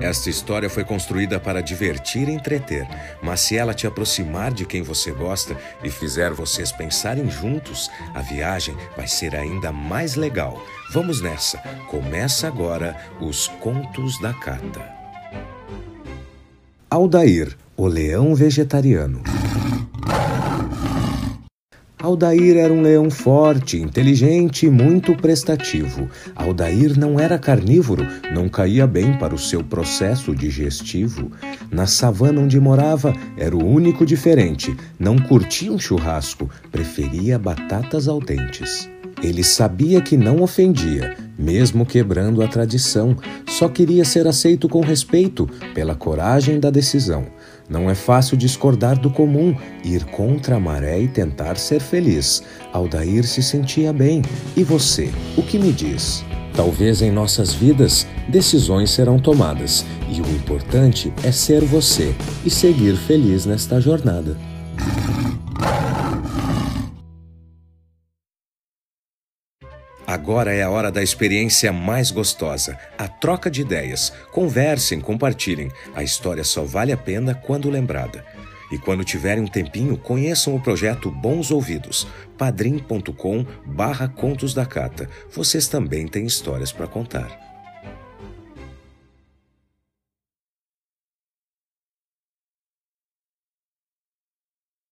Esta história foi construída para divertir e entreter, mas se ela te aproximar de quem você gosta e fizer vocês pensarem juntos, a viagem vai ser ainda mais legal. Vamos nessa! Começa agora os Contos da Cata. Aldair, o leão vegetariano. Aldair era um leão forte, inteligente e muito prestativo. Aldair não era carnívoro, não caía bem para o seu processo digestivo. Na savana onde morava, era o único diferente. Não curtia um churrasco, preferia batatas al dentes. Ele sabia que não ofendia, mesmo quebrando a tradição, só queria ser aceito com respeito pela coragem da decisão. Não é fácil discordar do comum, ir contra a maré e tentar ser feliz. Aldair se sentia bem. E você, o que me diz? Talvez em nossas vidas decisões serão tomadas e o importante é ser você e seguir feliz nesta jornada. Agora é a hora da experiência mais gostosa, a troca de ideias. Conversem, compartilhem. A história só vale a pena quando lembrada. E quando tiverem um tempinho, conheçam o projeto Bons Ouvidos, padrim.com barra Contos da Cata. Vocês também têm histórias para contar.